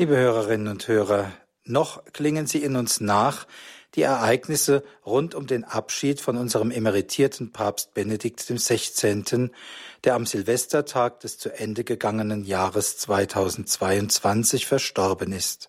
Liebe Hörerinnen und Hörer, noch klingen sie in uns nach, die Ereignisse rund um den Abschied von unserem emeritierten Papst Benedikt XVI., der am Silvestertag des zu Ende gegangenen Jahres 2022 verstorben ist.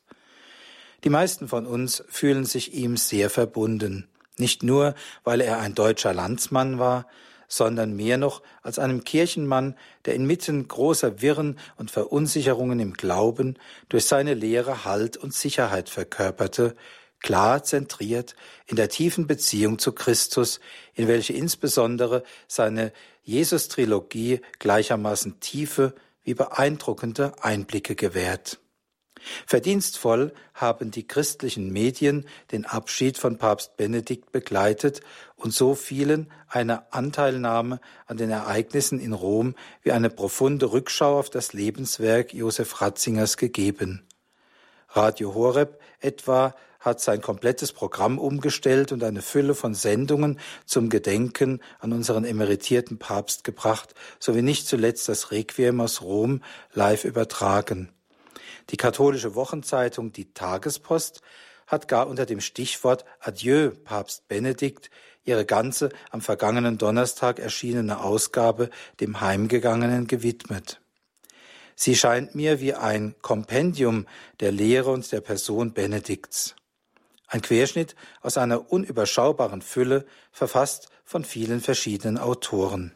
Die meisten von uns fühlen sich ihm sehr verbunden, nicht nur, weil er ein deutscher Landsmann war, sondern mehr noch als einem Kirchenmann, der inmitten großer Wirren und Verunsicherungen im Glauben durch seine Lehre Halt und Sicherheit verkörperte, klar zentriert in der tiefen Beziehung zu Christus, in welche insbesondere seine Jesus-Trilogie gleichermaßen tiefe wie beeindruckende Einblicke gewährt. Verdienstvoll haben die christlichen Medien den Abschied von Papst Benedikt begleitet und so vielen eine Anteilnahme an den Ereignissen in Rom wie eine profunde Rückschau auf das Lebenswerk Josef Ratzingers gegeben. Radio Horeb etwa hat sein komplettes Programm umgestellt und eine Fülle von Sendungen zum Gedenken an unseren emeritierten Papst gebracht, sowie nicht zuletzt das Requiem aus Rom live übertragen. Die katholische Wochenzeitung Die Tagespost hat gar unter dem Stichwort Adieu, Papst Benedikt, ihre ganze am vergangenen Donnerstag erschienene Ausgabe dem Heimgegangenen gewidmet. Sie scheint mir wie ein Kompendium der Lehre und der Person Benedikts. Ein Querschnitt aus einer unüberschaubaren Fülle, verfasst von vielen verschiedenen Autoren.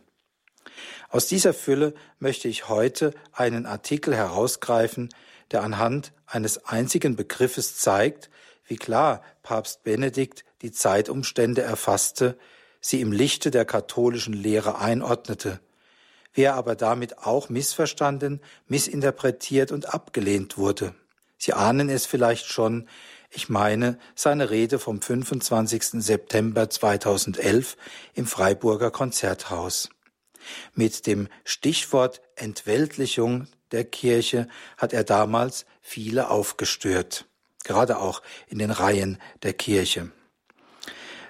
Aus dieser Fülle möchte ich heute einen Artikel herausgreifen, der anhand eines einzigen Begriffes zeigt, wie klar Papst Benedikt die Zeitumstände erfasste, sie im Lichte der katholischen Lehre einordnete, wie er aber damit auch missverstanden, missinterpretiert und abgelehnt wurde. Sie ahnen es vielleicht schon, ich meine seine Rede vom 25. September 2011 im Freiburger Konzerthaus. Mit dem Stichwort Entweltlichung der Kirche hat er damals viele aufgestört, gerade auch in den Reihen der Kirche.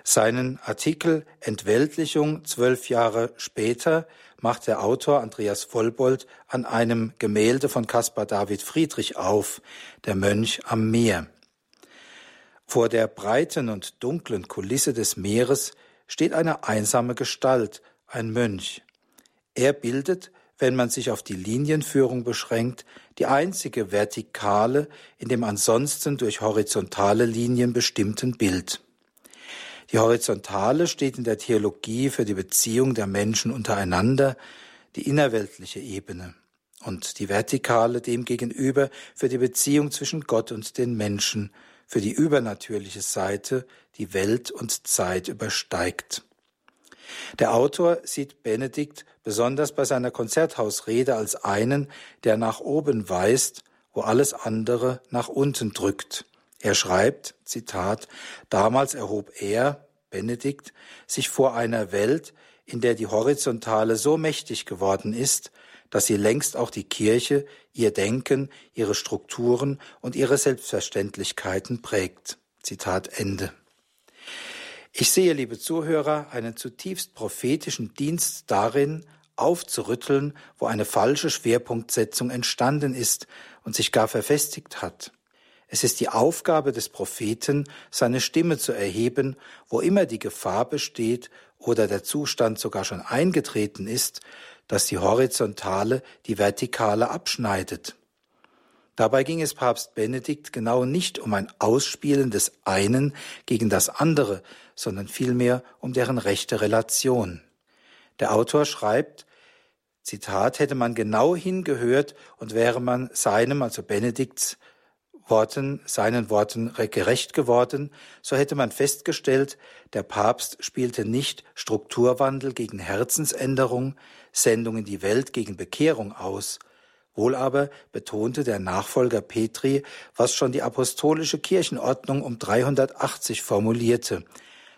Seinen Artikel Entweltlichung zwölf Jahre später macht der Autor Andreas Vollbold an einem Gemälde von Caspar David Friedrich auf, der Mönch am Meer. Vor der breiten und dunklen Kulisse des Meeres steht eine einsame Gestalt, ein Mönch. Er bildet wenn man sich auf die Linienführung beschränkt, die einzige vertikale in dem ansonsten durch horizontale Linien bestimmten Bild. Die horizontale steht in der Theologie für die Beziehung der Menschen untereinander, die innerweltliche Ebene, und die vertikale demgegenüber für die Beziehung zwischen Gott und den Menschen, für die übernatürliche Seite, die Welt und Zeit übersteigt. Der Autor sieht Benedikt besonders bei seiner Konzerthausrede als einen, der nach oben weist, wo alles andere nach unten drückt. Er schreibt, Zitat, damals erhob er, Benedikt, sich vor einer Welt, in der die Horizontale so mächtig geworden ist, dass sie längst auch die Kirche, ihr Denken, ihre Strukturen und ihre Selbstverständlichkeiten prägt. Zitat Ende. Ich sehe, liebe Zuhörer, einen zutiefst prophetischen Dienst darin, aufzurütteln, wo eine falsche Schwerpunktsetzung entstanden ist und sich gar verfestigt hat. Es ist die Aufgabe des Propheten, seine Stimme zu erheben, wo immer die Gefahr besteht oder der Zustand sogar schon eingetreten ist, dass die Horizontale die Vertikale abschneidet. Dabei ging es Papst Benedikt genau nicht um ein Ausspielen des einen gegen das andere, sondern vielmehr um deren rechte Relation. Der Autor schreibt, Zitat, hätte man genau hingehört und wäre man seinem, also Benedikts, Worten, seinen Worten gerecht geworden, so hätte man festgestellt, der Papst spielte nicht Strukturwandel gegen Herzensänderung, Sendung in die Welt gegen Bekehrung aus, Wohl aber betonte der Nachfolger Petri, was schon die apostolische Kirchenordnung um 380 formulierte.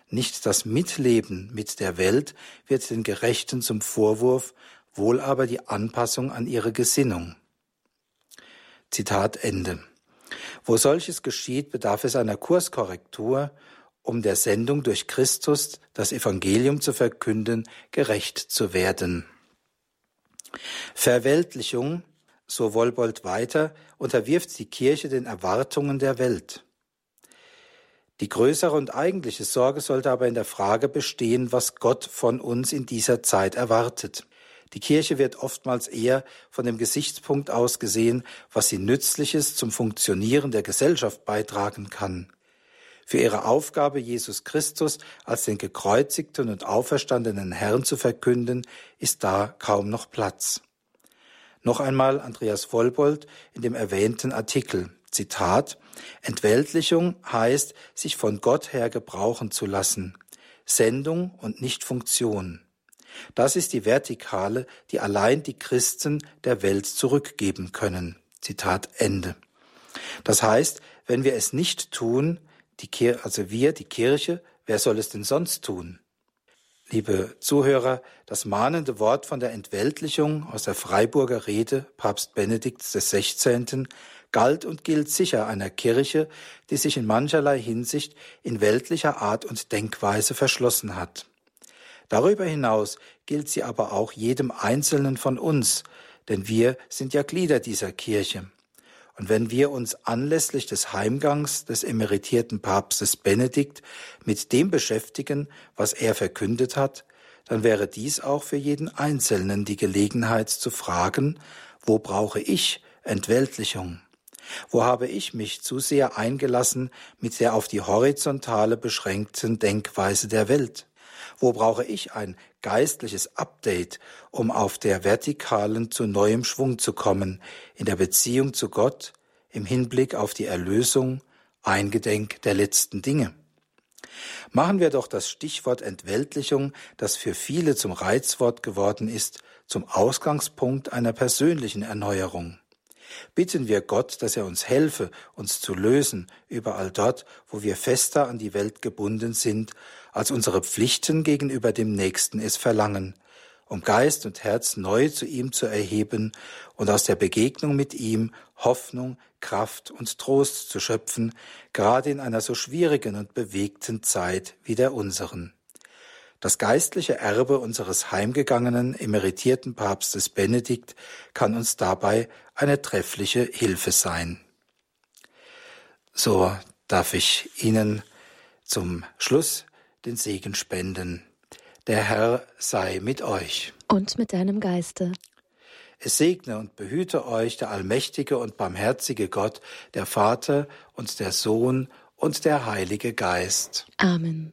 Nicht das Mitleben mit der Welt wird den Gerechten zum Vorwurf, wohl aber die Anpassung an ihre Gesinnung. Zitat Ende. Wo solches geschieht, bedarf es einer Kurskorrektur, um der Sendung durch Christus, das Evangelium zu verkünden, gerecht zu werden. Verweltlichung so Wolbold weiter, unterwirft die Kirche den Erwartungen der Welt. Die größere und eigentliche Sorge sollte aber in der Frage bestehen, was Gott von uns in dieser Zeit erwartet. Die Kirche wird oftmals eher von dem Gesichtspunkt aus gesehen, was sie Nützliches zum Funktionieren der Gesellschaft beitragen kann. Für ihre Aufgabe, Jesus Christus als den gekreuzigten und auferstandenen Herrn zu verkünden, ist da kaum noch Platz. Noch einmal Andreas Wollbold in dem erwähnten Artikel. Zitat, Entweltlichung heißt, sich von Gott her gebrauchen zu lassen. Sendung und nicht Funktion. Das ist die Vertikale, die allein die Christen der Welt zurückgeben können. Zitat Ende. Das heißt, wenn wir es nicht tun, die Kir also wir, die Kirche, wer soll es denn sonst tun? Liebe Zuhörer, das mahnende Wort von der Entweltlichung aus der Freiburger Rede Papst Benedikts XVI. galt und gilt sicher einer Kirche, die sich in mancherlei Hinsicht in weltlicher Art und Denkweise verschlossen hat. Darüber hinaus gilt sie aber auch jedem Einzelnen von uns, denn wir sind ja Glieder dieser Kirche. Und wenn wir uns anlässlich des Heimgangs des emeritierten Papstes Benedikt mit dem beschäftigen, was er verkündet hat, dann wäre dies auch für jeden Einzelnen die Gelegenheit zu fragen, wo brauche ich Entweltlichung? Wo habe ich mich zu sehr eingelassen mit der auf die horizontale beschränkten Denkweise der Welt? Wo brauche ich ein geistliches Update, um auf der vertikalen zu neuem Schwung zu kommen, in der Beziehung zu Gott, im Hinblick auf die Erlösung, eingedenk der letzten Dinge? Machen wir doch das Stichwort Entweltlichung, das für viele zum Reizwort geworden ist, zum Ausgangspunkt einer persönlichen Erneuerung. Bitten wir Gott, dass er uns helfe, uns zu lösen, überall dort, wo wir fester an die Welt gebunden sind, als unsere Pflichten gegenüber dem Nächsten es verlangen, um Geist und Herz neu zu ihm zu erheben und aus der Begegnung mit ihm Hoffnung, Kraft und Trost zu schöpfen, gerade in einer so schwierigen und bewegten Zeit wie der unseren. Das geistliche Erbe unseres heimgegangenen emeritierten Papstes Benedikt kann uns dabei eine treffliche Hilfe sein. So darf ich Ihnen zum Schluss den Segen spenden. Der Herr sei mit euch. Und mit deinem Geiste. Es segne und behüte euch der allmächtige und barmherzige Gott, der Vater und der Sohn und der Heilige Geist. Amen.